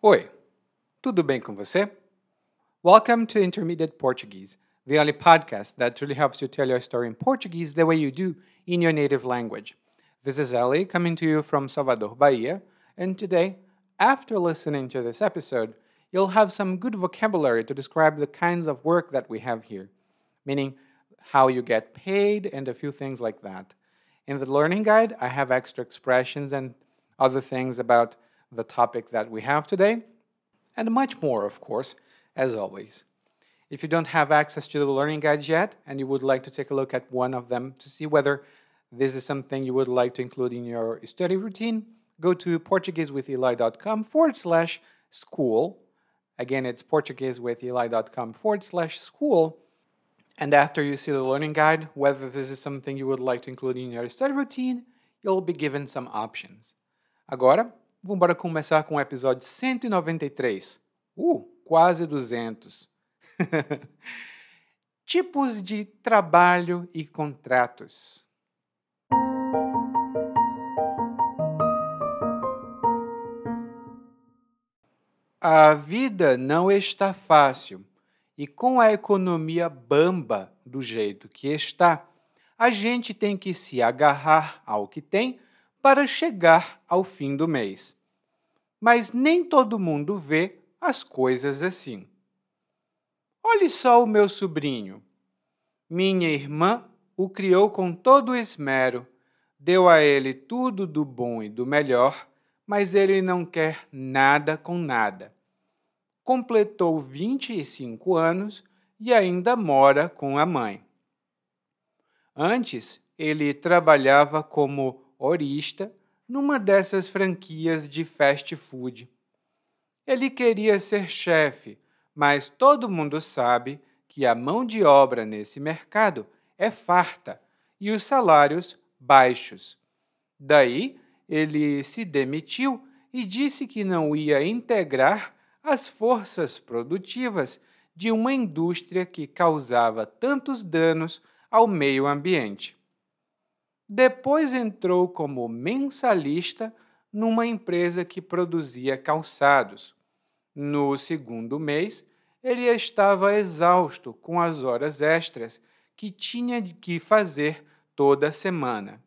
Oi, tudo bem com você? Welcome to Intermediate Portuguese, the only podcast that truly helps you tell your story in Portuguese the way you do in your native language. This is Ellie coming to you from Salvador, Bahia, and today, after listening to this episode, you'll have some good vocabulary to describe the kinds of work that we have here, meaning how you get paid and a few things like that. In the learning guide, I have extra expressions and other things about the topic that we have today, and much more, of course, as always. If you don't have access to the learning guides yet and you would like to take a look at one of them to see whether this is something you would like to include in your study routine, go to PortugueseWithEli.com forward slash school. Again, it's PortugueseWithEli.com forward slash school. And after you see the learning guide, whether this is something you would like to include in your study routine, you'll be given some options. Agora, vamos começar com o episódio 193. Uh, quase 200. Tipos de trabalho e contratos. A vida não está fácil e com a economia bamba do jeito que está, a gente tem que se agarrar ao que tem para chegar ao fim do mês. Mas nem todo mundo vê as coisas assim. Olhe só o meu sobrinho. Minha irmã o criou com todo esmero, deu a ele tudo do bom e do melhor, mas ele não quer nada com nada. Completou 25 anos e ainda mora com a mãe. Antes, ele trabalhava como horista numa dessas franquias de fast food. Ele queria ser chefe, mas todo mundo sabe que a mão de obra nesse mercado é farta e os salários baixos. Daí, ele se demitiu e disse que não ia integrar as forças produtivas de uma indústria que causava tantos danos ao meio ambiente. Depois entrou como mensalista numa empresa que produzia calçados. No segundo mês, ele estava exausto com as horas extras que tinha que fazer toda semana.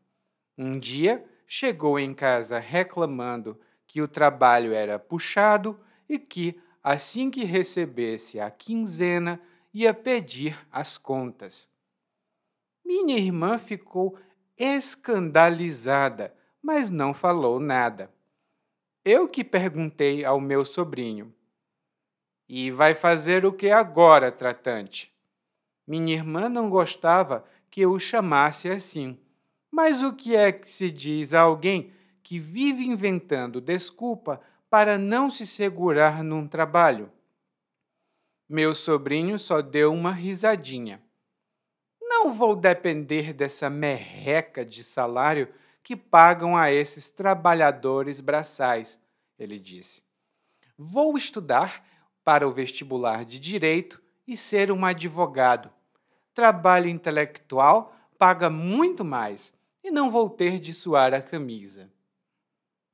Um dia, chegou em casa reclamando que o trabalho era puxado e que, assim que recebesse a quinzena, ia pedir as contas. Minha irmã ficou escandalizada, mas não falou nada. Eu que perguntei ao meu sobrinho: E vai fazer o que agora, tratante? Minha irmã não gostava que eu o chamasse assim. Mas o que é que se diz a alguém que vive inventando desculpa para não se segurar num trabalho? Meu sobrinho só deu uma risadinha. Não vou depender dessa merreca de salário que pagam a esses trabalhadores braçais, ele disse. Vou estudar para o vestibular de direito e ser um advogado. Trabalho intelectual paga muito mais e não vou ter de suar a camisa.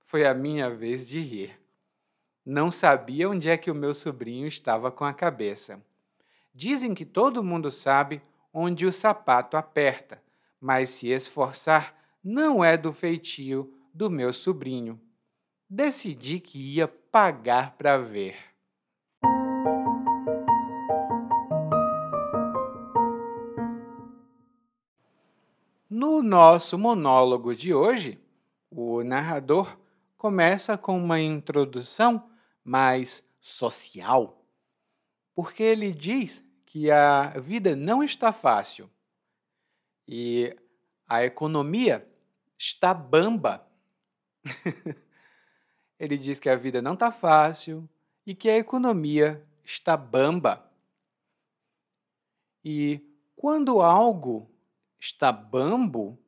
Foi a minha vez de rir. Não sabia onde é que o meu sobrinho estava com a cabeça. Dizem que todo mundo sabe onde o sapato aperta, mas se esforçar não é do feitio do meu sobrinho. Decidi que ia pagar para ver. No nosso monólogo de hoje, o narrador começa com uma introdução mais social, porque ele diz que a vida não está fácil e a economia está bamba. Ele diz que a vida não está fácil e que a economia está bamba. E quando algo está bambo,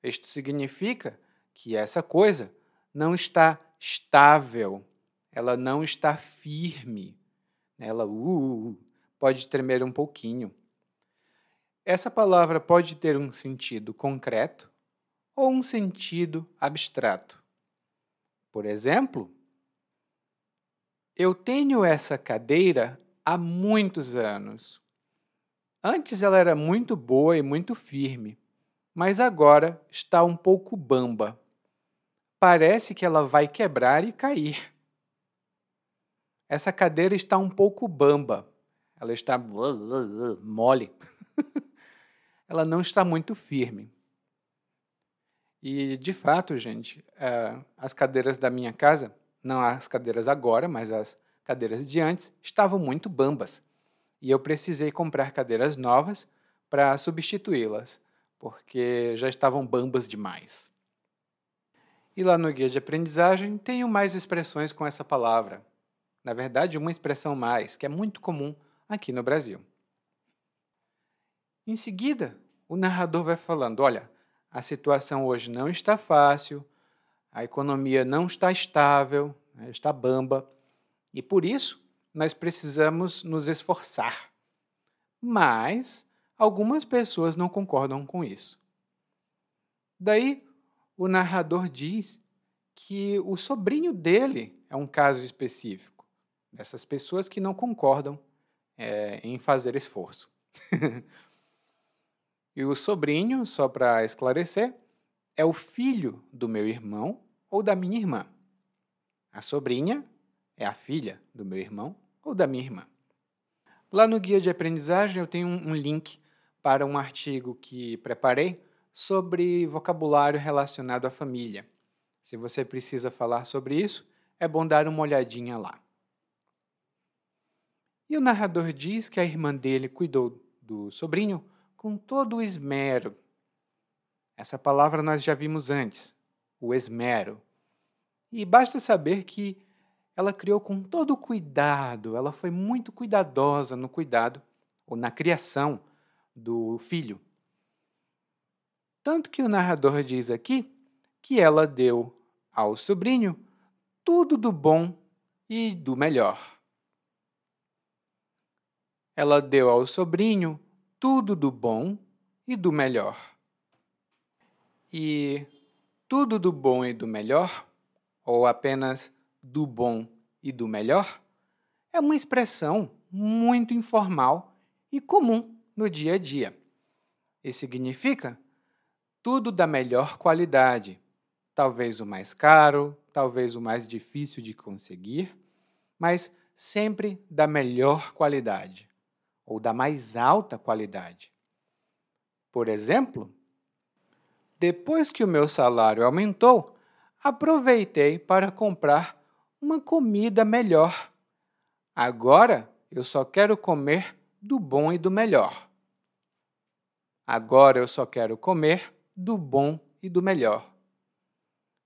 isto significa que essa coisa não está estável, ela não está firme, ela uh, uh pode tremer um pouquinho. Essa palavra pode ter um sentido concreto ou um sentido abstrato. Por exemplo, Eu tenho essa cadeira há muitos anos. Antes ela era muito boa e muito firme, mas agora está um pouco bamba. Parece que ela vai quebrar e cair. Essa cadeira está um pouco bamba. Ela está mole. ela não está muito firme. E, de fato, gente, eh, as cadeiras da minha casa, não as cadeiras agora, mas as cadeiras de antes, estavam muito bambas. E eu precisei comprar cadeiras novas para substituí-las, porque já estavam bambas demais. E lá no guia de aprendizagem tenho mais expressões com essa palavra. Na verdade, uma expressão mais, que é muito comum aqui no Brasil. Em seguida, o narrador vai falando: olha, a situação hoje não está fácil, a economia não está estável, né, está bamba, e por isso nós precisamos nos esforçar. Mas algumas pessoas não concordam com isso. Daí o narrador diz que o sobrinho dele é um caso específico, dessas pessoas que não concordam é, em fazer esforço. E o sobrinho, só para esclarecer, é o filho do meu irmão ou da minha irmã. A sobrinha é a filha do meu irmão ou da minha irmã. Lá no guia de aprendizagem eu tenho um link para um artigo que preparei sobre vocabulário relacionado à família. Se você precisa falar sobre isso, é bom dar uma olhadinha lá. E o narrador diz que a irmã dele cuidou do sobrinho com todo o esmero. Essa palavra nós já vimos antes, o esmero. E basta saber que ela criou com todo o cuidado, ela foi muito cuidadosa no cuidado ou na criação do filho. Tanto que o narrador diz aqui que ela deu ao sobrinho tudo do bom e do melhor. Ela deu ao sobrinho tudo do bom e do melhor. E tudo do bom e do melhor, ou apenas do bom e do melhor, é uma expressão muito informal e comum no dia a dia. E significa tudo da melhor qualidade, talvez o mais caro, talvez o mais difícil de conseguir, mas sempre da melhor qualidade ou da mais alta qualidade. Por exemplo, depois que o meu salário aumentou, aproveitei para comprar uma comida melhor. Agora eu só quero comer do bom e do melhor. Agora eu só quero comer do bom e do melhor.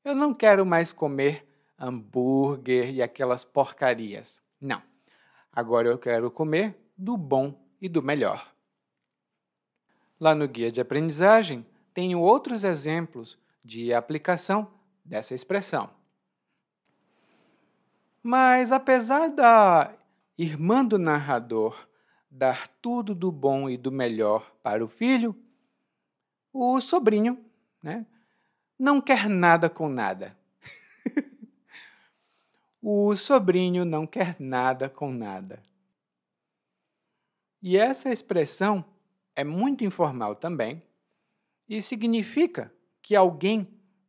Eu não quero mais comer hambúrguer e aquelas porcarias. Não. Agora eu quero comer do bom e do melhor. Lá no guia de aprendizagem, tenho outros exemplos de aplicação dessa expressão. Mas apesar da irmã do narrador dar tudo do bom e do melhor para o filho, o sobrinho né, não quer nada com nada. o sobrinho não quer nada com nada. E essa expressão é muito informal também e significa que alguém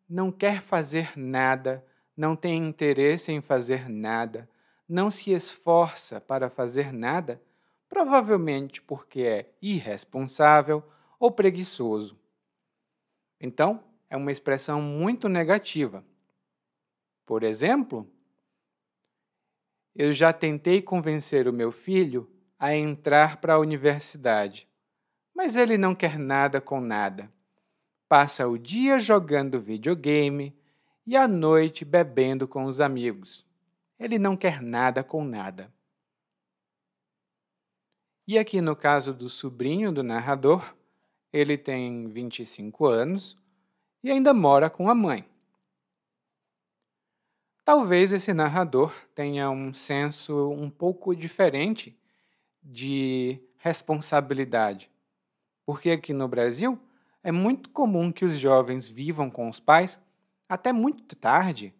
não quer fazer nada, não tem interesse em fazer nada, não se esforça para fazer nada, provavelmente porque é irresponsável ou preguiçoso. Então, é uma expressão muito negativa. Por exemplo, eu já tentei convencer o meu filho a entrar para a universidade. Mas ele não quer nada com nada. Passa o dia jogando videogame e a noite bebendo com os amigos. Ele não quer nada com nada. E aqui no caso do sobrinho do narrador, ele tem 25 anos e ainda mora com a mãe. Talvez esse narrador tenha um senso um pouco diferente de responsabilidade. Porque aqui no Brasil é muito comum que os jovens vivam com os pais até muito tarde.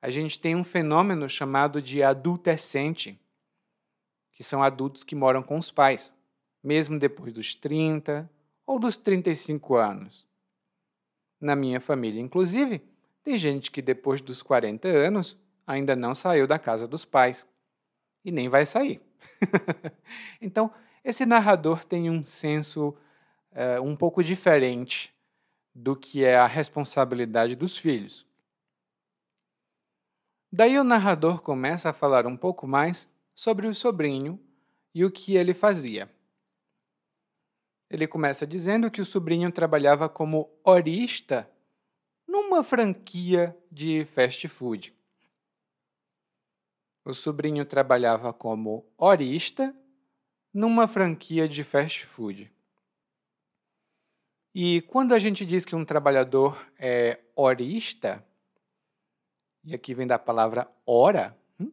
a gente tem um fenômeno chamado de adultescente, que são adultos que moram com os pais, mesmo depois dos 30 ou dos 35 anos. Na minha família, inclusive, tem gente que depois dos 40 anos ainda não saiu da casa dos pais e nem vai sair. então, esse narrador tem um senso uh, um pouco diferente do que é a responsabilidade dos filhos. Daí o narrador começa a falar um pouco mais sobre o sobrinho e o que ele fazia. Ele começa dizendo que o sobrinho trabalhava como horista numa franquia de fast food. O sobrinho trabalhava como horista numa franquia de fast food. E quando a gente diz que um trabalhador é horista, e aqui vem da palavra hora, hum,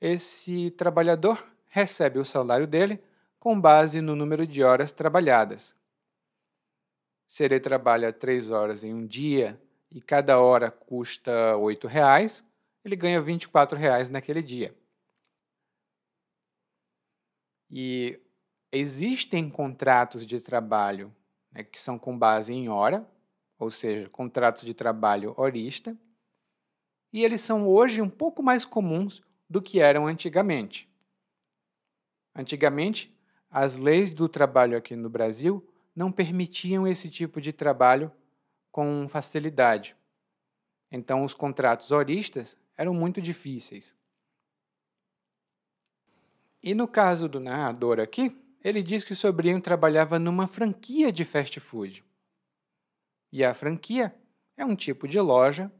esse trabalhador recebe o salário dele com base no número de horas trabalhadas. Se ele trabalha três horas em um dia e cada hora custa oito reais, ele ganha 24 reais naquele dia. E existem contratos de trabalho né, que são com base em hora, ou seja, contratos de trabalho horista, e eles são hoje um pouco mais comuns do que eram antigamente. Antigamente, as leis do trabalho aqui no Brasil não permitiam esse tipo de trabalho com facilidade. Então, os contratos horistas eram muito difíceis. E no caso do narrador aqui, ele diz que o sobrinho trabalhava numa franquia de fast food. E a franquia é um tipo de loja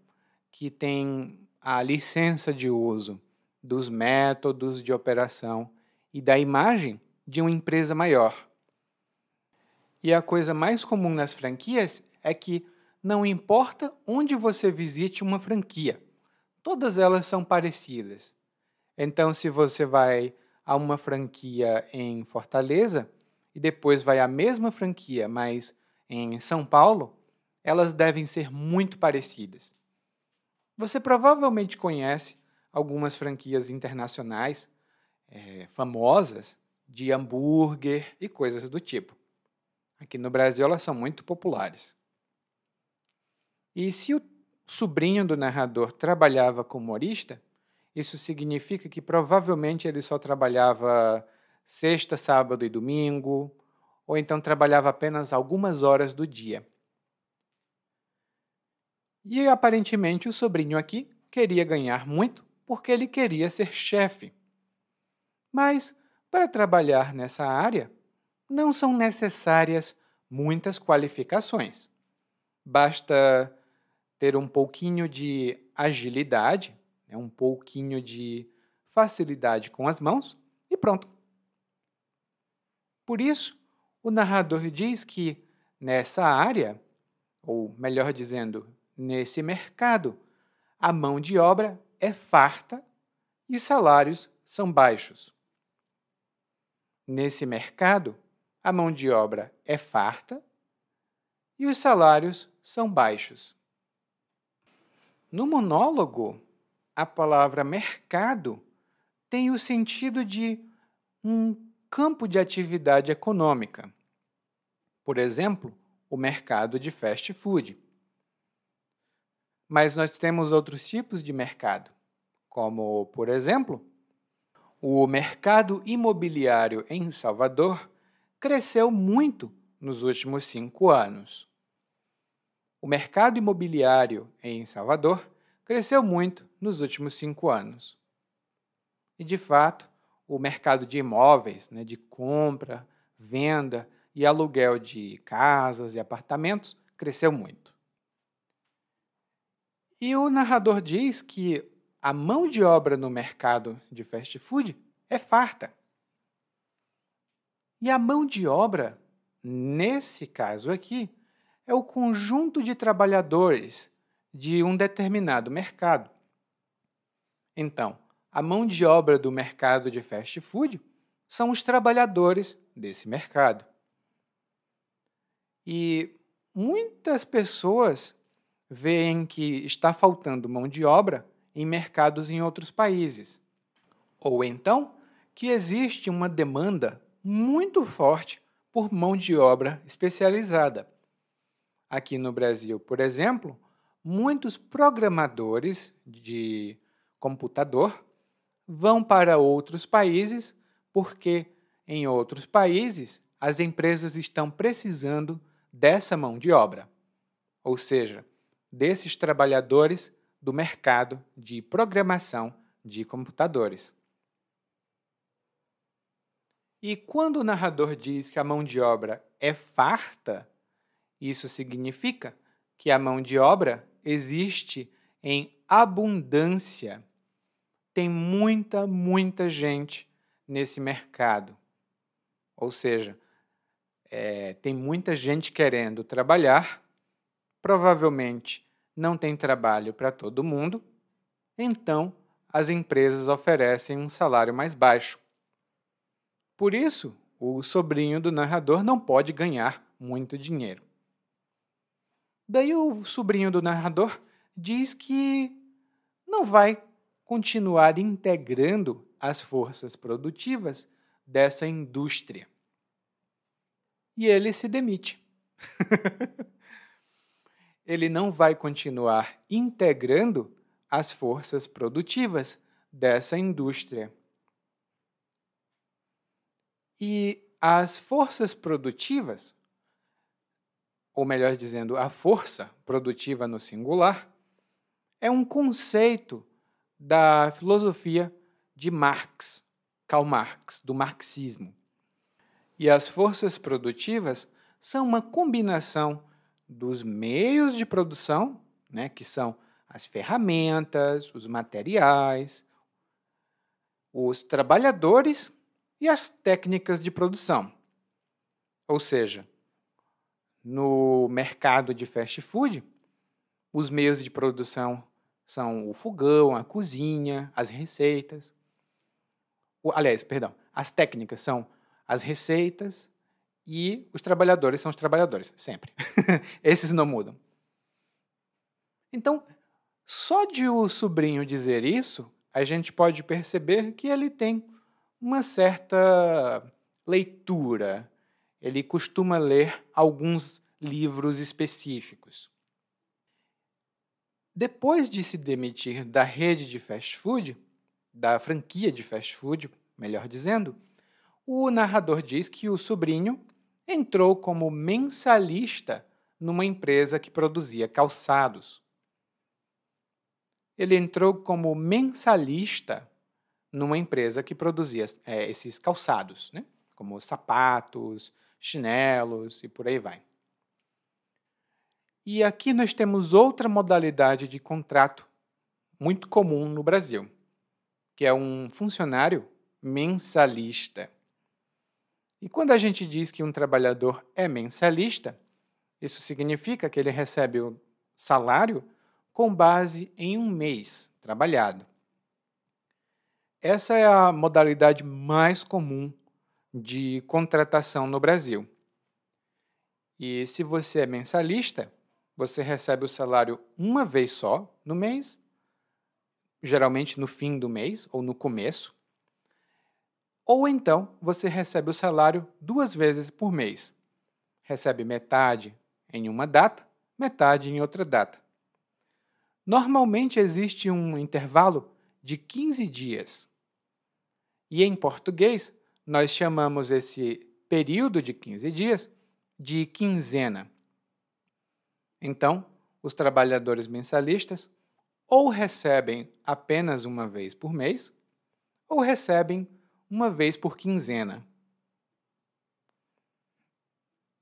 que tem a licença de uso dos métodos de operação e da imagem de uma empresa maior. E a coisa mais comum nas franquias é que não importa onde você visite uma franquia, todas elas são parecidas. Então, se você vai a uma franquia em Fortaleza e depois vai à mesma franquia, mas em São Paulo, elas devem ser muito parecidas. Você provavelmente conhece algumas franquias internacionais é, famosas de hambúrguer e coisas do tipo. Aqui no Brasil elas são muito populares. E se o sobrinho do narrador trabalhava como humorista, isso significa que provavelmente ele só trabalhava sexta, sábado e domingo, ou então trabalhava apenas algumas horas do dia. E aparentemente o sobrinho aqui queria ganhar muito porque ele queria ser chefe. Mas para trabalhar nessa área, não são necessárias muitas qualificações. Basta ter um pouquinho de agilidade é um pouquinho de facilidade com as mãos e pronto. Por isso, o narrador diz que nessa área, ou melhor dizendo, nesse mercado, a mão de obra é farta e os salários são baixos. Nesse mercado, a mão de obra é farta e os salários são baixos. No monólogo, a palavra mercado tem o sentido de um campo de atividade econômica. Por exemplo, o mercado de fast food. Mas nós temos outros tipos de mercado, como, por exemplo, o mercado imobiliário em Salvador cresceu muito nos últimos cinco anos. O mercado imobiliário em Salvador cresceu muito nos últimos cinco anos. E, de fato, o mercado de imóveis, né, de compra, venda e aluguel de casas e apartamentos cresceu muito. E o narrador diz que a mão de obra no mercado de fast food é farta. E a mão de obra, nesse caso aqui, é o conjunto de trabalhadores de um determinado mercado. Então, a mão de obra do mercado de fast food são os trabalhadores desse mercado. E muitas pessoas veem que está faltando mão de obra em mercados em outros países. Ou então, que existe uma demanda muito forte por mão de obra especializada. Aqui no Brasil, por exemplo, muitos programadores de computador vão para outros países porque em outros países as empresas estão precisando dessa mão de obra, ou seja, desses trabalhadores do mercado de programação de computadores. E quando o narrador diz que a mão de obra é farta, isso significa que a mão de obra existe em abundância. Tem muita, muita gente nesse mercado. Ou seja, é, tem muita gente querendo trabalhar, provavelmente não tem trabalho para todo mundo, então as empresas oferecem um salário mais baixo. Por isso, o sobrinho do narrador não pode ganhar muito dinheiro. Daí o sobrinho do narrador diz que não vai continuar integrando as forças produtivas dessa indústria. E ele se demite. ele não vai continuar integrando as forças produtivas dessa indústria. E as forças produtivas, ou melhor dizendo, a força produtiva no singular, é um conceito da filosofia de Marx, Karl Marx, do marxismo. E as forças produtivas são uma combinação dos meios de produção, né, que são as ferramentas, os materiais, os trabalhadores e as técnicas de produção. Ou seja, no mercado de fast food, os meios de produção são o fogão, a cozinha, as receitas. O, aliás, perdão, as técnicas são as receitas e os trabalhadores são os trabalhadores, sempre. Esses não mudam. Então, só de o sobrinho dizer isso, a gente pode perceber que ele tem uma certa leitura. Ele costuma ler alguns livros específicos. Depois de se demitir da rede de fast food, da franquia de fast food, melhor dizendo, o narrador diz que o sobrinho entrou como mensalista numa empresa que produzia calçados. Ele entrou como mensalista numa empresa que produzia é, esses calçados, né? como sapatos, chinelos e por aí vai. E aqui nós temos outra modalidade de contrato muito comum no Brasil, que é um funcionário mensalista. E quando a gente diz que um trabalhador é mensalista, isso significa que ele recebe o salário com base em um mês trabalhado. Essa é a modalidade mais comum de contratação no Brasil. E se você é mensalista, você recebe o salário uma vez só no mês, geralmente no fim do mês ou no começo. Ou então você recebe o salário duas vezes por mês. Recebe metade em uma data, metade em outra data. Normalmente existe um intervalo de 15 dias. E em português, nós chamamos esse período de 15 dias de quinzena. Então, os trabalhadores mensalistas ou recebem apenas uma vez por mês, ou recebem uma vez por quinzena.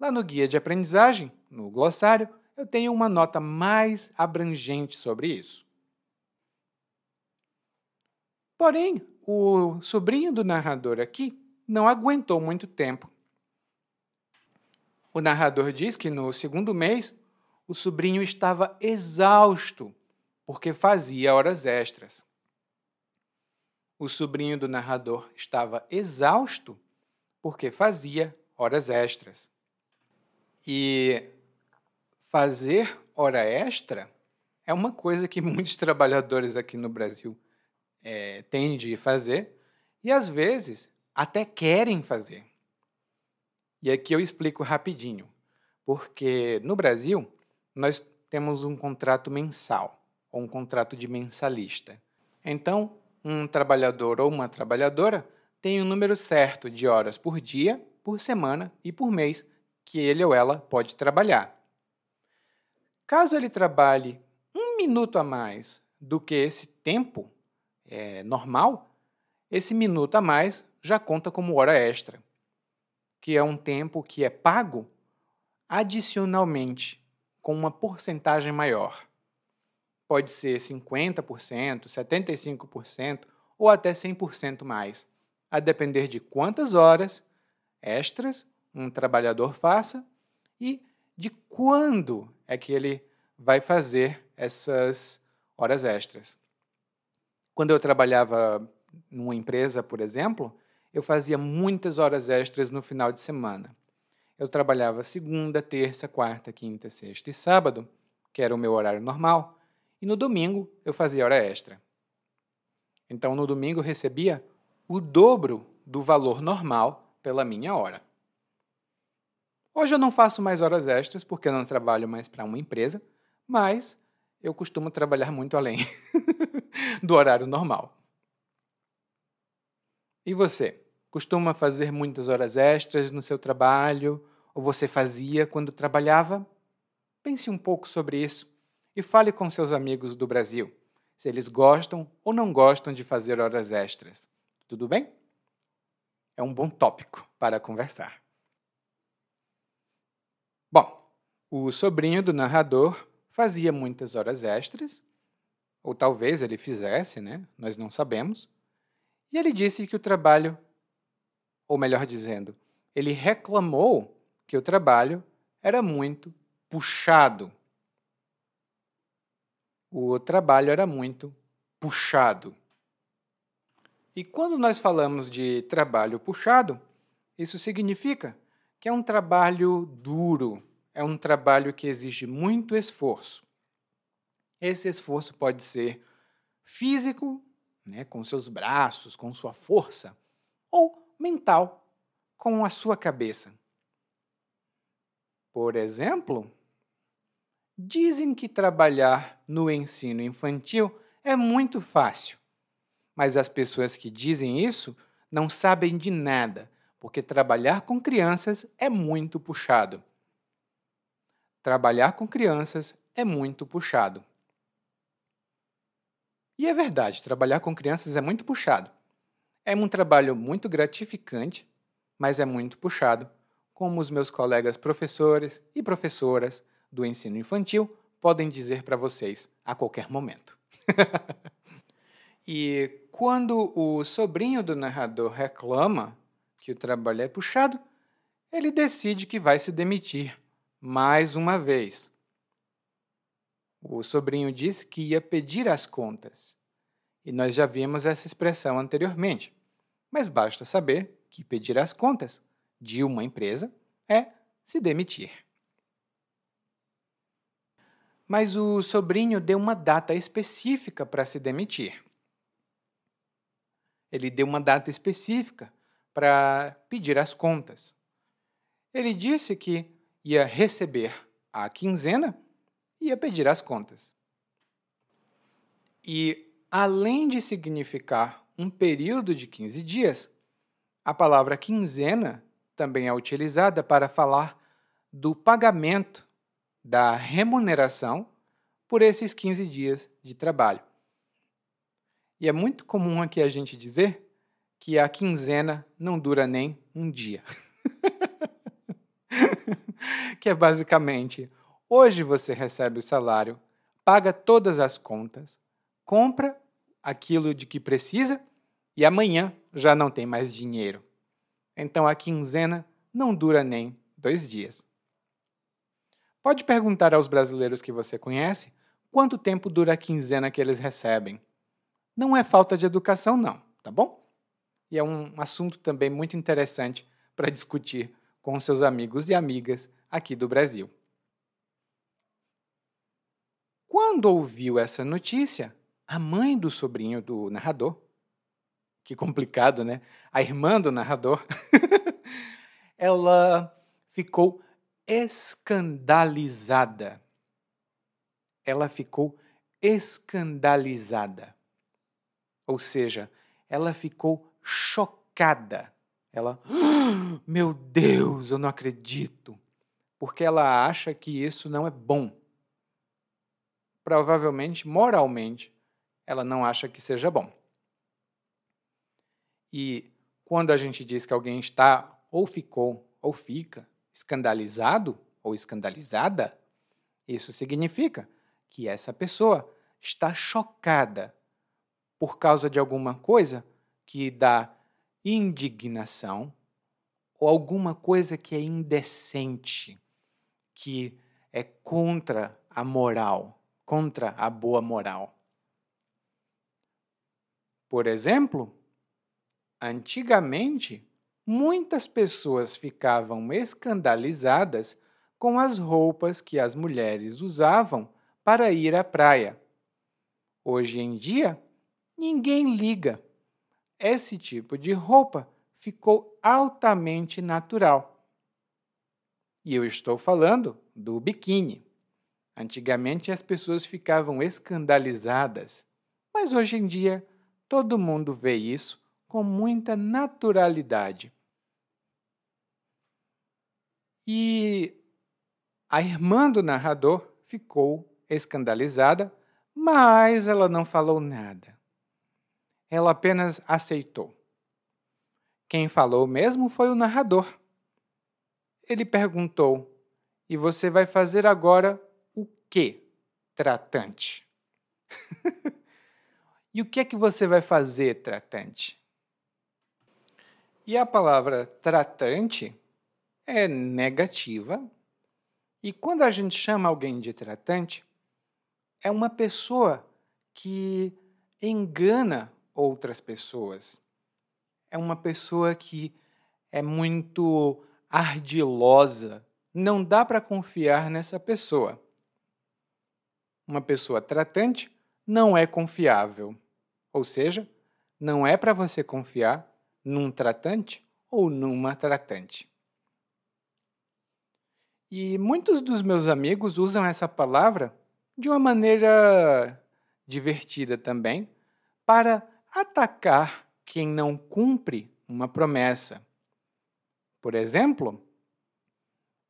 Lá no guia de aprendizagem, no glossário, eu tenho uma nota mais abrangente sobre isso. Porém, o sobrinho do narrador aqui não aguentou muito tempo. O narrador diz que no segundo mês o sobrinho estava exausto porque fazia horas extras. O sobrinho do narrador estava exausto porque fazia horas extras. E fazer hora extra é uma coisa que muitos trabalhadores aqui no Brasil é, têm de fazer e às vezes até querem fazer. E aqui eu explico rapidinho, porque no Brasil nós temos um contrato mensal ou um contrato de mensalista. Então, um trabalhador ou uma trabalhadora tem um número certo de horas por dia, por semana e por mês que ele ou ela pode trabalhar. Caso ele trabalhe um minuto a mais do que esse tempo é, normal, esse minuto a mais já conta como hora extra, que é um tempo que é pago adicionalmente com uma porcentagem maior. Pode ser 50%, 75% ou até 100% mais, a depender de quantas horas extras um trabalhador faça e de quando é que ele vai fazer essas horas extras. Quando eu trabalhava numa empresa, por exemplo, eu fazia muitas horas extras no final de semana. Eu trabalhava segunda, terça, quarta, quinta, sexta e sábado, que era o meu horário normal, e no domingo eu fazia hora extra. Então, no domingo eu recebia o dobro do valor normal pela minha hora. Hoje eu não faço mais horas extras porque eu não trabalho mais para uma empresa, mas eu costumo trabalhar muito além do horário normal. E você? Costuma fazer muitas horas extras no seu trabalho? Ou você fazia quando trabalhava? Pense um pouco sobre isso e fale com seus amigos do Brasil se eles gostam ou não gostam de fazer horas extras. Tudo bem? É um bom tópico para conversar. Bom, o sobrinho do narrador fazia muitas horas extras, ou talvez ele fizesse, né? Nós não sabemos. E ele disse que o trabalho, ou melhor dizendo, ele reclamou que o trabalho era muito puxado. O trabalho era muito puxado. E quando nós falamos de trabalho puxado, isso significa que é um trabalho duro, é um trabalho que exige muito esforço. Esse esforço pode ser físico, né, com seus braços, com sua força, ou mental, com a sua cabeça. Por exemplo, dizem que trabalhar no ensino infantil é muito fácil, mas as pessoas que dizem isso não sabem de nada, porque trabalhar com crianças é muito puxado. Trabalhar com crianças é muito puxado. E é verdade, trabalhar com crianças é muito puxado. É um trabalho muito gratificante, mas é muito puxado, como os meus colegas professores e professoras do ensino infantil podem dizer para vocês a qualquer momento. e quando o sobrinho do narrador reclama que o trabalho é puxado, ele decide que vai se demitir mais uma vez. O sobrinho disse que ia pedir as contas. E nós já vimos essa expressão anteriormente. Mas basta saber que pedir as contas de uma empresa é se demitir. Mas o sobrinho deu uma data específica para se demitir. Ele deu uma data específica para pedir as contas. Ele disse que ia receber a quinzena ia pedir as contas. E, além de significar um período de 15 dias, a palavra quinzena também é utilizada para falar do pagamento da remuneração por esses 15 dias de trabalho. E é muito comum aqui a gente dizer que a quinzena não dura nem um dia. que é basicamente Hoje você recebe o salário, paga todas as contas, compra aquilo de que precisa e amanhã já não tem mais dinheiro. Então a quinzena não dura nem dois dias. Pode perguntar aos brasileiros que você conhece quanto tempo dura a quinzena que eles recebem. Não é falta de educação, não, tá bom? E é um assunto também muito interessante para discutir com seus amigos e amigas aqui do Brasil. Quando ouviu essa notícia, a mãe do sobrinho do narrador, que complicado, né? A irmã do narrador, ela ficou escandalizada. Ela ficou escandalizada. Ou seja, ela ficou chocada. Ela, oh, meu Deus, eu não acredito. Porque ela acha que isso não é bom. Provavelmente, moralmente, ela não acha que seja bom. E quando a gente diz que alguém está ou ficou ou fica escandalizado ou escandalizada, isso significa que essa pessoa está chocada por causa de alguma coisa que dá indignação ou alguma coisa que é indecente, que é contra a moral, contra a boa moral. Por exemplo, antigamente, muitas pessoas ficavam escandalizadas com as roupas que as mulheres usavam para ir à praia. Hoje em dia, ninguém liga. Esse tipo de roupa ficou altamente natural. E eu estou falando do biquíni. Antigamente as pessoas ficavam escandalizadas, mas hoje em dia todo mundo vê isso com muita naturalidade. E a irmã do narrador ficou escandalizada, mas ela não falou nada. Ela apenas aceitou. Quem falou mesmo foi o narrador. Ele perguntou: E você vai fazer agora que, tratante? e o que é que você vai fazer, tratante? E a palavra tratante é negativa. E quando a gente chama alguém de tratante, é uma pessoa que engana outras pessoas. É uma pessoa que é muito ardilosa. Não dá para confiar nessa pessoa. Uma pessoa tratante não é confiável. Ou seja, não é para você confiar num tratante ou numa tratante. E muitos dos meus amigos usam essa palavra de uma maneira divertida também para atacar quem não cumpre uma promessa. Por exemplo,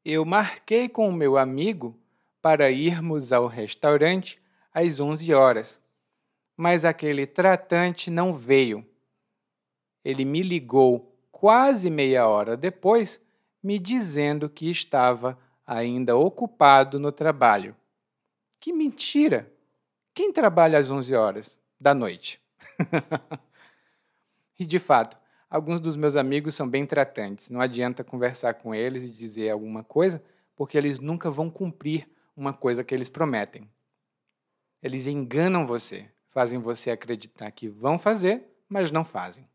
eu marquei com o meu amigo para irmos ao restaurante às 11 horas, mas aquele tratante não veio. Ele me ligou quase meia hora depois, me dizendo que estava ainda ocupado no trabalho. Que mentira! Quem trabalha às 11 horas da noite? e de fato, alguns dos meus amigos são bem tratantes. Não adianta conversar com eles e dizer alguma coisa, porque eles nunca vão cumprir uma coisa que eles prometem. Eles enganam você, fazem você acreditar que vão fazer, mas não fazem.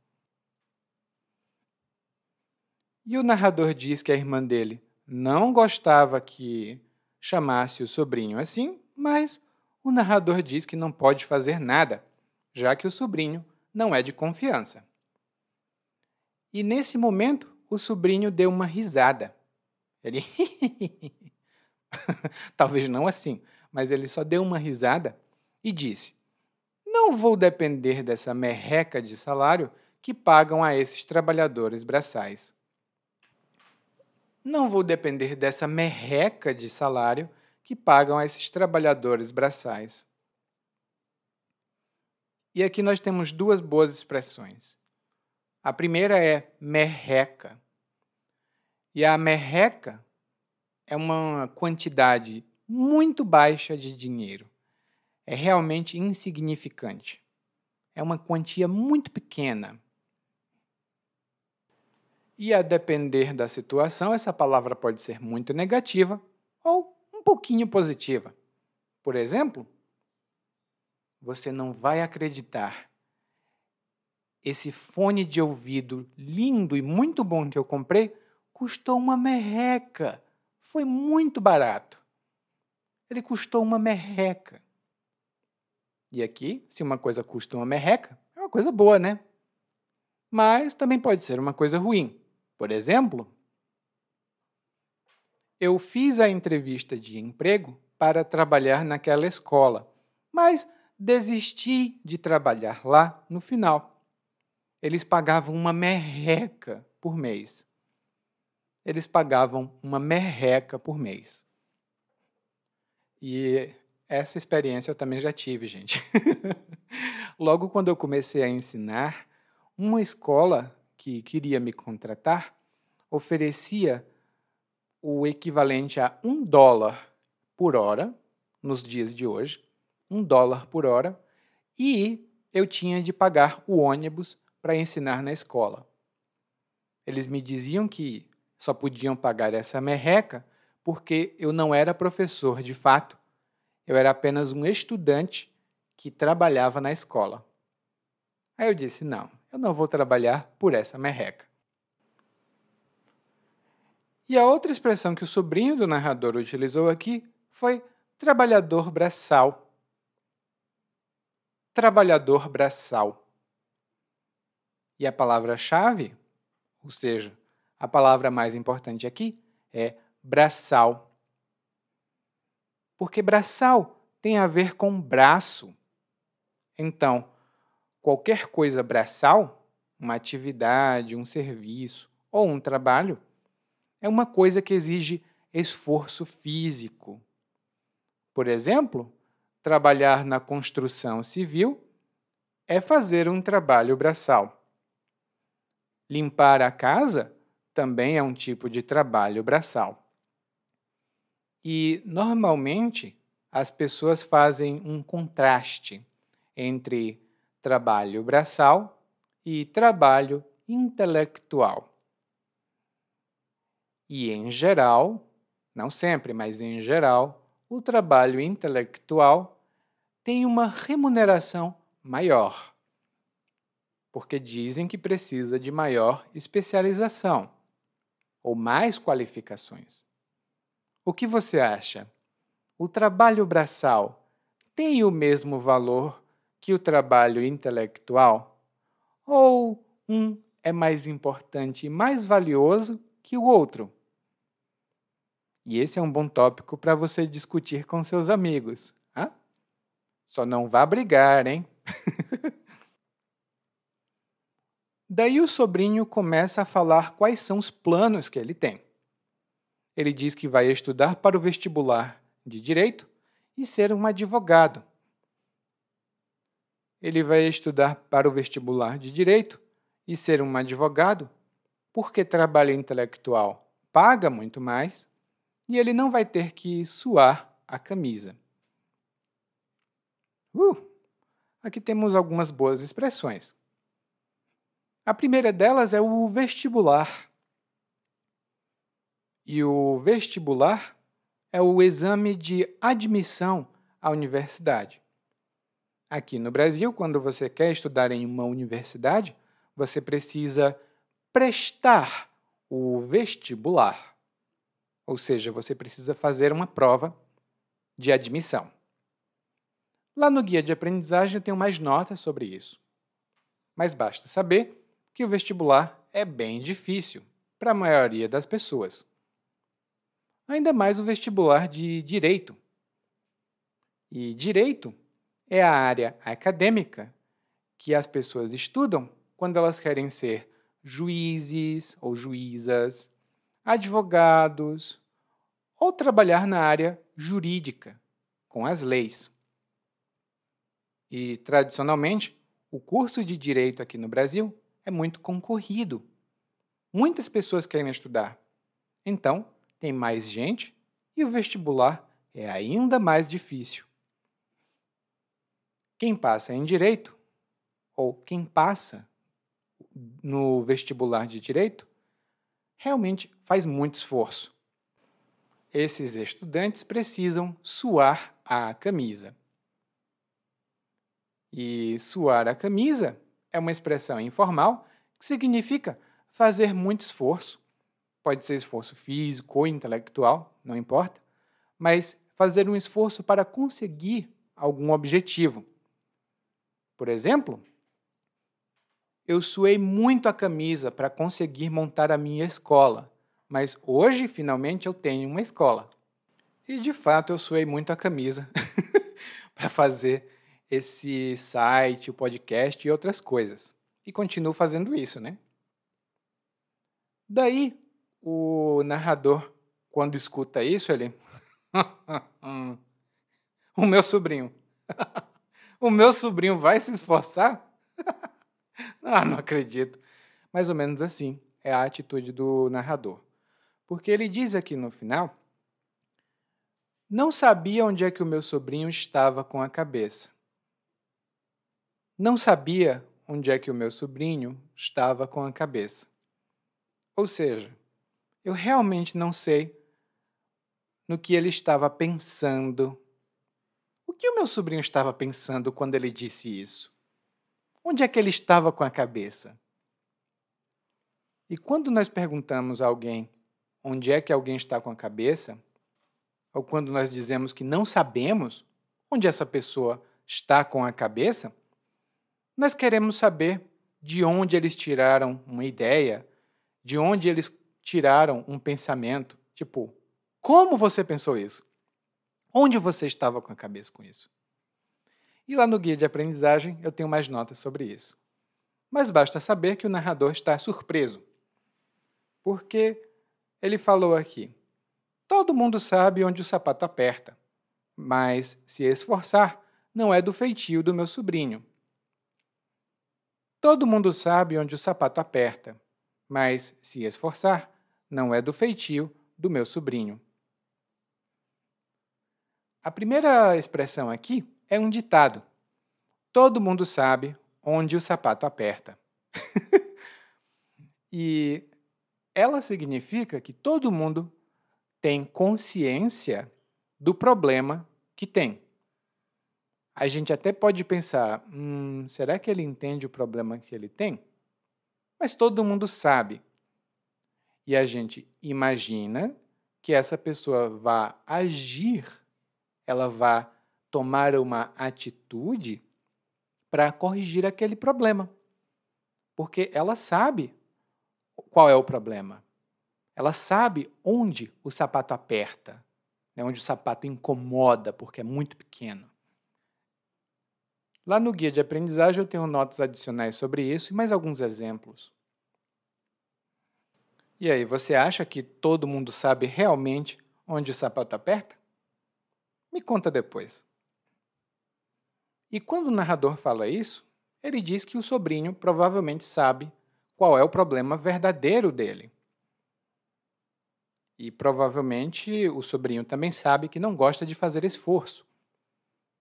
E o narrador diz que a irmã dele não gostava que chamasse o sobrinho assim, mas o narrador diz que não pode fazer nada já que o sobrinho não é de confiança. E nesse momento, o sobrinho deu uma risada. Ele. Talvez não assim, mas ele só deu uma risada e disse: Não vou depender dessa merreca de salário que pagam a esses trabalhadores braçais. Não vou depender dessa merreca de salário que pagam a esses trabalhadores braçais. E aqui nós temos duas boas expressões. A primeira é merreca. E a merreca é uma quantidade muito baixa de dinheiro. É realmente insignificante. É uma quantia muito pequena. E a depender da situação, essa palavra pode ser muito negativa ou um pouquinho positiva. Por exemplo, você não vai acreditar. Esse fone de ouvido lindo e muito bom que eu comprei custou uma merreca. Foi muito barato. Ele custou uma merreca. E aqui, se uma coisa custa uma merreca, é uma coisa boa, né? Mas também pode ser uma coisa ruim. Por exemplo, eu fiz a entrevista de emprego para trabalhar naquela escola, mas desisti de trabalhar lá no final. Eles pagavam uma merreca por mês. Eles pagavam uma merreca por mês. E essa experiência eu também já tive, gente. Logo quando eu comecei a ensinar, uma escola que queria me contratar oferecia o equivalente a um dólar por hora, nos dias de hoje, um dólar por hora, e eu tinha de pagar o ônibus para ensinar na escola. Eles me diziam que só podiam pagar essa merreca porque eu não era professor de fato, eu era apenas um estudante que trabalhava na escola. Aí eu disse: não, eu não vou trabalhar por essa merreca. E a outra expressão que o sobrinho do narrador utilizou aqui foi trabalhador braçal. Trabalhador braçal. E a palavra-chave, ou seja, a palavra mais importante aqui, é braçal. Porque braçal tem a ver com braço. Então, qualquer coisa braçal, uma atividade, um serviço ou um trabalho, é uma coisa que exige esforço físico. Por exemplo, trabalhar na construção civil é fazer um trabalho braçal. Limpar a casa também é um tipo de trabalho braçal. E, normalmente, as pessoas fazem um contraste entre trabalho braçal e trabalho intelectual. E, em geral, não sempre, mas em geral, o trabalho intelectual tem uma remuneração maior, porque dizem que precisa de maior especialização ou mais qualificações. O que você acha? O trabalho braçal tem o mesmo valor que o trabalho intelectual? Ou um é mais importante e mais valioso que o outro? E esse é um bom tópico para você discutir com seus amigos. Hein? Só não vá brigar, hein? Daí o sobrinho começa a falar quais são os planos que ele tem. Ele diz que vai estudar para o vestibular de direito e ser um advogado. Ele vai estudar para o vestibular de direito e ser um advogado porque trabalho intelectual paga muito mais e ele não vai ter que suar a camisa. Uh, aqui temos algumas boas expressões. A primeira delas é o vestibular. E o vestibular é o exame de admissão à universidade. Aqui no Brasil, quando você quer estudar em uma universidade, você precisa prestar o vestibular. Ou seja, você precisa fazer uma prova de admissão. Lá no guia de aprendizagem eu tenho mais notas sobre isso. Mas basta saber que o vestibular é bem difícil para a maioria das pessoas. Ainda mais o vestibular de direito. E direito é a área acadêmica que as pessoas estudam quando elas querem ser juízes ou juízas, advogados ou trabalhar na área jurídica, com as leis. E, tradicionalmente, o curso de direito aqui no Brasil é muito concorrido. Muitas pessoas querem estudar. Então, tem mais gente e o vestibular é ainda mais difícil. Quem passa em direito, ou quem passa no vestibular de direito, realmente faz muito esforço. Esses estudantes precisam suar a camisa. E suar a camisa é uma expressão informal que significa fazer muito esforço. Pode ser esforço físico ou intelectual, não importa, mas fazer um esforço para conseguir algum objetivo. Por exemplo, eu suei muito a camisa para conseguir montar a minha escola, mas hoje finalmente eu tenho uma escola. E de fato eu suei muito a camisa para fazer esse site, o podcast e outras coisas. E continuo fazendo isso, né? Daí, o narrador, quando escuta isso, ele. o meu sobrinho. o meu sobrinho vai se esforçar? ah, não acredito. Mais ou menos assim é a atitude do narrador. Porque ele diz aqui no final não sabia onde é que o meu sobrinho estava com a cabeça. Não sabia onde é que o meu sobrinho estava com a cabeça. Ou seja, eu realmente não sei no que ele estava pensando. O que o meu sobrinho estava pensando quando ele disse isso? Onde é que ele estava com a cabeça? E quando nós perguntamos a alguém onde é que alguém está com a cabeça, ou quando nós dizemos que não sabemos onde essa pessoa está com a cabeça, nós queremos saber de onde eles tiraram uma ideia, de onde eles tiraram um pensamento. Tipo, como você pensou isso? Onde você estava com a cabeça com isso? E lá no guia de aprendizagem eu tenho mais notas sobre isso. Mas basta saber que o narrador está surpreso. Porque ele falou aqui: Todo mundo sabe onde o sapato aperta, mas se esforçar, não é do feitio do meu sobrinho. Todo mundo sabe onde o sapato aperta, mas se esforçar, não é do feitio do meu sobrinho. A primeira expressão aqui é um ditado. Todo mundo sabe onde o sapato aperta. e ela significa que todo mundo tem consciência do problema que tem. A gente até pode pensar: hum, será que ele entende o problema que ele tem? Mas todo mundo sabe. E a gente imagina que essa pessoa vá agir, ela vá tomar uma atitude para corrigir aquele problema. Porque ela sabe qual é o problema. Ela sabe onde o sapato aperta, né, onde o sapato incomoda, porque é muito pequeno. Lá no guia de aprendizagem eu tenho notas adicionais sobre isso e mais alguns exemplos. E aí, você acha que todo mundo sabe realmente onde o sapato aperta? Me conta depois. E quando o narrador fala isso, ele diz que o sobrinho provavelmente sabe qual é o problema verdadeiro dele. E provavelmente o sobrinho também sabe que não gosta de fazer esforço,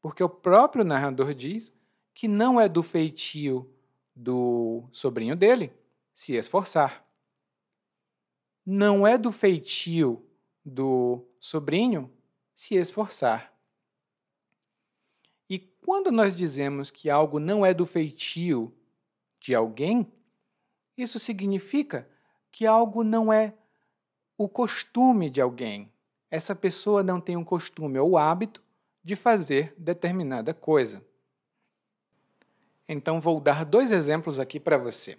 porque o próprio narrador diz que não é do feitio do sobrinho dele se esforçar. Não é do feitio do sobrinho se esforçar. E quando nós dizemos que algo não é do feitio de alguém, isso significa que algo não é o costume de alguém. Essa pessoa não tem um costume ou hábito de fazer determinada coisa. Então, vou dar dois exemplos aqui para você.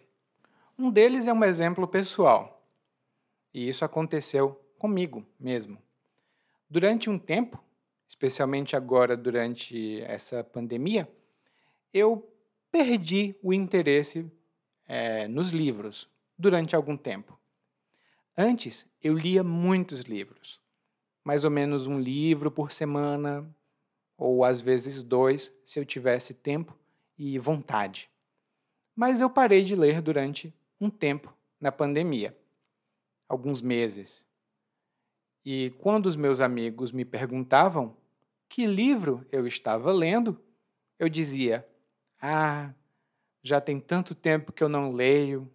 Um deles é um exemplo pessoal. E isso aconteceu comigo mesmo. Durante um tempo, especialmente agora durante essa pandemia, eu perdi o interesse é, nos livros durante algum tempo. Antes, eu lia muitos livros, mais ou menos um livro por semana, ou às vezes dois, se eu tivesse tempo e vontade. Mas eu parei de ler durante um tempo na pandemia alguns meses. E quando os meus amigos me perguntavam que livro eu estava lendo, eu dizia: Ah, já tem tanto tempo que eu não leio.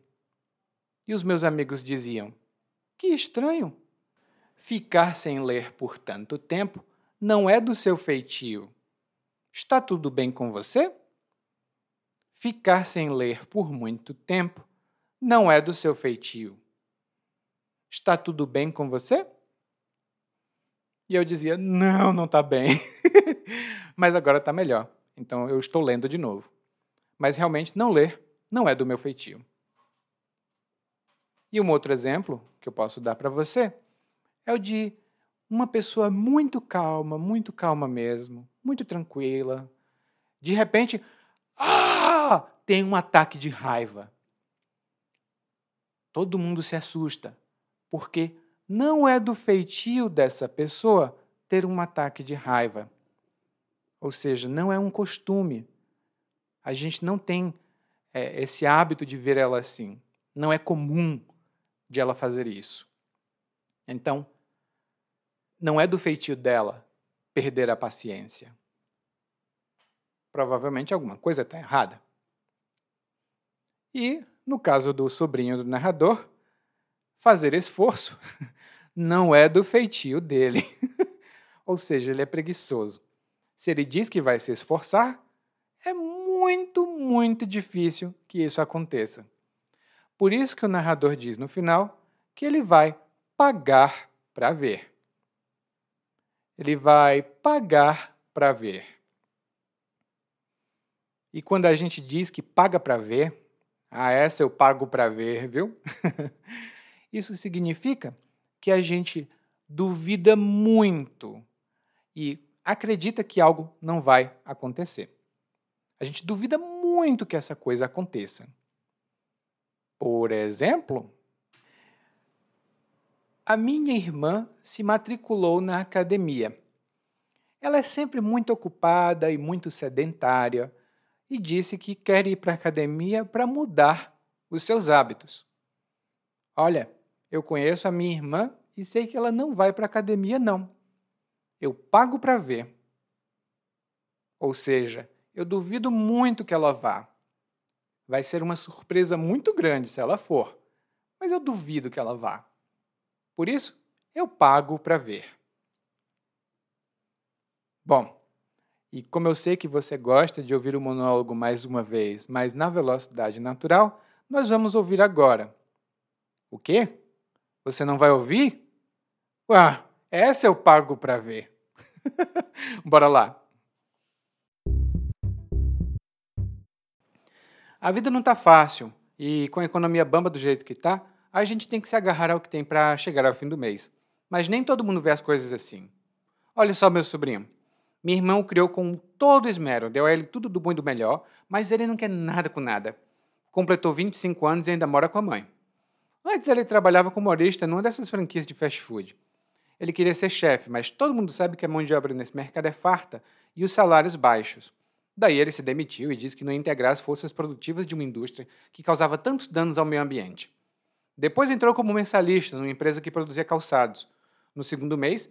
E os meus amigos diziam: que estranho! Ficar sem ler por tanto tempo não é do seu feitio. Está tudo bem com você? Ficar sem ler por muito tempo não é do seu feitio. Está tudo bem com você? E eu dizia: Não, não está bem. Mas agora está melhor. Então eu estou lendo de novo. mas realmente não ler não é do meu feitio. E um outro exemplo que eu posso dar para você é o de uma pessoa muito calma, muito calma mesmo, muito tranquila. De repente, ah, tem um ataque de raiva. Todo mundo se assusta, porque não é do feitio dessa pessoa ter um ataque de raiva. Ou seja, não é um costume. A gente não tem é, esse hábito de ver ela assim. Não é comum de ela fazer isso. Então, não é do feitio dela perder a paciência. Provavelmente alguma coisa está errada. E, no caso do sobrinho do narrador, fazer esforço não é do feitio dele. Ou seja, ele é preguiçoso. Se ele diz que vai se esforçar, é muito, muito difícil que isso aconteça. Por isso que o narrador diz no final que ele vai pagar para ver. Ele vai pagar para ver. E quando a gente diz que paga para ver, ah, essa eu pago para ver, viu? Isso significa que a gente duvida muito e acredita que algo não vai acontecer. A gente duvida muito que essa coisa aconteça. Por exemplo, a minha irmã se matriculou na academia. Ela é sempre muito ocupada e muito sedentária e disse que quer ir para a academia para mudar os seus hábitos. Olha, eu conheço a minha irmã e sei que ela não vai para a academia, não. Eu pago para ver. Ou seja, eu duvido muito que ela vá. Vai ser uma surpresa muito grande se ela for, mas eu duvido que ela vá. Por isso, eu pago para ver. Bom, e como eu sei que você gosta de ouvir o monólogo mais uma vez, mas na velocidade natural, nós vamos ouvir agora. O quê? Você não vai ouvir? Ué, essa eu pago para ver. Bora lá. A vida não está fácil e com a economia bamba do jeito que está, a gente tem que se agarrar ao que tem para chegar ao fim do mês. Mas nem todo mundo vê as coisas assim. Olha só, meu sobrinho. Minha irmã o criou com todo esmero, deu a ele tudo do bom e do melhor, mas ele não quer nada com nada. Completou 25 anos e ainda mora com a mãe. Antes ele trabalhava como humorista numa dessas franquias de fast food. Ele queria ser chefe, mas todo mundo sabe que a mão de obra nesse mercado é farta e os salários baixos. Daí ele se demitiu e disse que não ia integrar as forças produtivas de uma indústria que causava tantos danos ao meio ambiente. Depois entrou como mensalista numa empresa que produzia calçados. No segundo mês,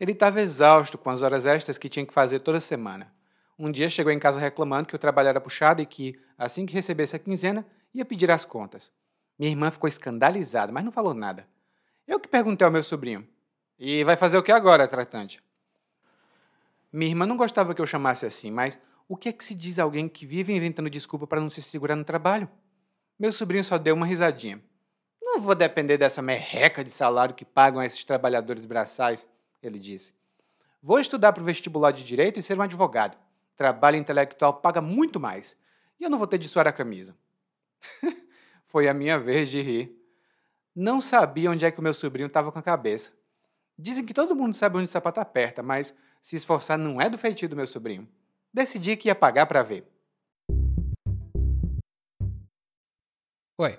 ele estava exausto com as horas extras que tinha que fazer toda semana. Um dia chegou em casa reclamando que o trabalho era puxado e que, assim que recebesse a quinzena, ia pedir as contas. Minha irmã ficou escandalizada, mas não falou nada. Eu que perguntei ao meu sobrinho: E vai fazer o que agora, tratante? Minha irmã não gostava que eu chamasse assim, mas o que é que se diz a alguém que vive inventando desculpa para não se segurar no trabalho? Meu sobrinho só deu uma risadinha. Não vou depender dessa merreca de salário que pagam esses trabalhadores braçais, ele disse. Vou estudar para o vestibular de direito e ser um advogado. Trabalho intelectual paga muito mais. E eu não vou ter de suar a camisa. Foi a minha vez de rir. Não sabia onde é que o meu sobrinho estava com a cabeça. Dizem que todo mundo sabe onde o sapato aperta, mas se esforçar não é do feitio do meu sobrinho decidi que ia pagar para ver. Oi,